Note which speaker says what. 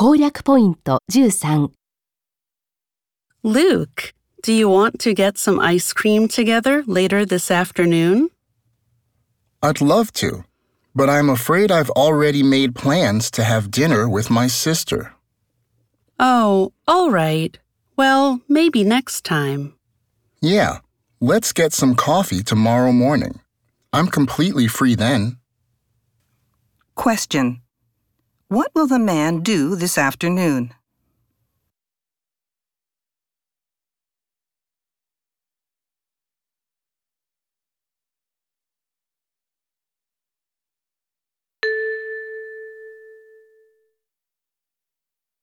Speaker 1: 攻略ポイント13
Speaker 2: Luke, do you want to get some ice cream together later this afternoon?
Speaker 3: I'd love to, but I'm afraid I've already made plans to have dinner with my sister.
Speaker 2: Oh, all right. Well, maybe next time.
Speaker 3: Yeah, let's get some coffee tomorrow morning. I'm completely free then.
Speaker 4: Question. what will the man do this afternoon?